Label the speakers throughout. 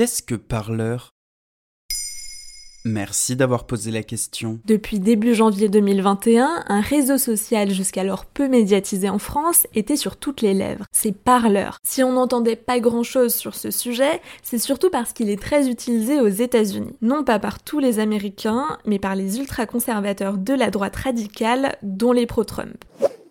Speaker 1: Qu'est-ce que parleur? Merci d'avoir posé la question.
Speaker 2: Depuis début janvier 2021, un réseau social jusqu'alors peu médiatisé en France était sur toutes les lèvres. C'est Parleur. Si on n'entendait pas grand-chose sur ce sujet, c'est surtout parce qu'il est très utilisé aux États-Unis. Non pas par tous les Américains, mais par les ultra-conservateurs de la droite radicale, dont les pro-Trump.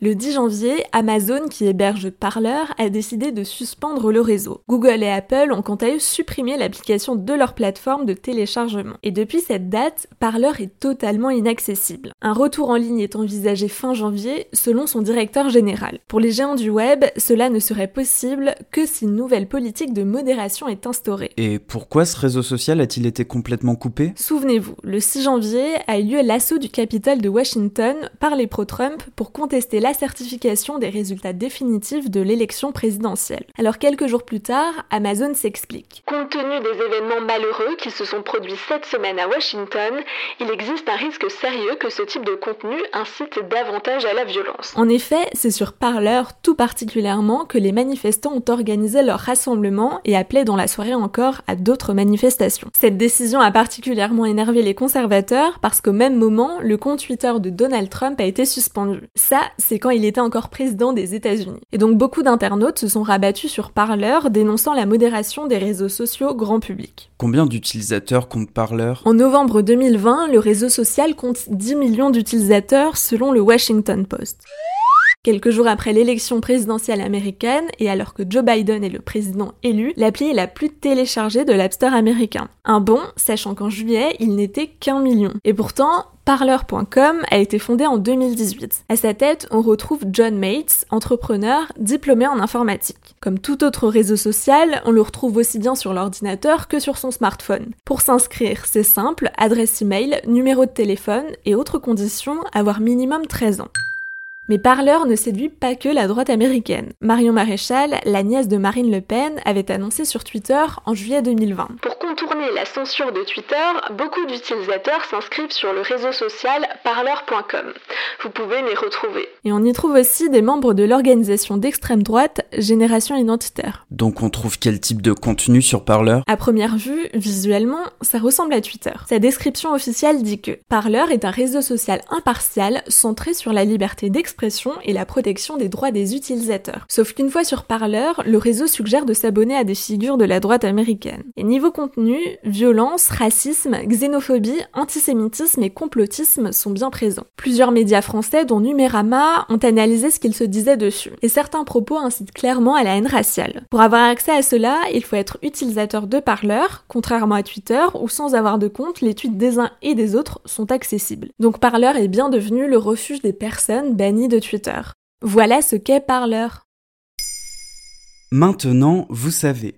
Speaker 2: Le 10 janvier, Amazon, qui héberge Parler, a décidé de suspendre le réseau. Google et Apple ont quant à eux supprimé l'application de leur plateforme de téléchargement. Et depuis cette date, Parler est totalement inaccessible. Un retour en ligne est envisagé fin janvier, selon son directeur général. Pour les géants du web, cela ne serait possible que si une nouvelle politique de modération est instaurée.
Speaker 1: Et pourquoi ce réseau social a-t-il été complètement coupé?
Speaker 2: Souvenez-vous, le 6 janvier a eu lieu l'assaut du Capitole de Washington par les pro-Trump pour contester la la certification des résultats définitifs de l'élection présidentielle. Alors quelques jours plus tard, Amazon s'explique.
Speaker 3: Compte tenu des événements malheureux qui se sont produits cette semaine à Washington, il existe un risque sérieux que ce type de contenu incite davantage à la violence.
Speaker 2: En effet, c'est sur Parler tout particulièrement que les manifestants ont organisé leur rassemblement et appelé dans la soirée encore à d'autres manifestations. Cette décision a particulièrement énervé les conservateurs parce qu'au même moment, le compte Twitter de Donald Trump a été suspendu. Ça, c'est quand il était encore président des États-Unis. Et donc beaucoup d'internautes se sont rabattus sur Parler, dénonçant la modération des réseaux sociaux grand public.
Speaker 1: Combien d'utilisateurs compte Parler?
Speaker 2: En novembre 2020, le réseau social compte 10 millions d'utilisateurs selon le Washington Post. Quelques jours après l'élection présidentielle américaine, et alors que Joe Biden est le président élu, l'appli est la plus téléchargée de l'App Store américain. Un bon, sachant qu'en juillet, il n'était qu'un million. Et pourtant, Parleur.com a été fondé en 2018. À sa tête, on retrouve John Mates, entrepreneur, diplômé en informatique. Comme tout autre réseau social, on le retrouve aussi bien sur l'ordinateur que sur son smartphone. Pour s'inscrire, c'est simple, adresse email, numéro de téléphone et autres conditions, avoir minimum 13 ans. Mais Parleur ne séduit pas que la droite américaine. Marion Maréchal, la nièce de Marine Le Pen, avait annoncé sur Twitter en juillet 2020.
Speaker 3: Pour contourner la censure de Twitter, beaucoup d'utilisateurs s'inscrivent sur le réseau social parleur.com. Vous pouvez les retrouver.
Speaker 2: Et on y trouve aussi des membres de l'organisation d'extrême droite Génération Identitaire.
Speaker 1: Donc on trouve quel type de contenu sur Parleur?
Speaker 2: À première vue, visuellement, ça ressemble à Twitter. Sa description officielle dit que Parleur est un réseau social impartial centré sur la liberté d'expression et la protection des droits des utilisateurs. Sauf qu'une fois sur parleur, le réseau suggère de s'abonner à des figures de la droite américaine. Et niveau contenu, violence, racisme, xénophobie, antisémitisme et complotisme sont bien présents. Plusieurs médias français, dont Numérama, ont analysé ce qu'ils se disaient dessus. Et certains propos incitent clairement à la haine raciale. Pour avoir accès à cela, il faut être utilisateur de parleur, contrairement à Twitter, où sans avoir de compte, les tweets des uns et des autres sont accessibles. Donc parleur est bien devenu le refuge des personnes bannies de Twitter. Voilà ce qu'est Parleur.
Speaker 1: Maintenant, vous savez,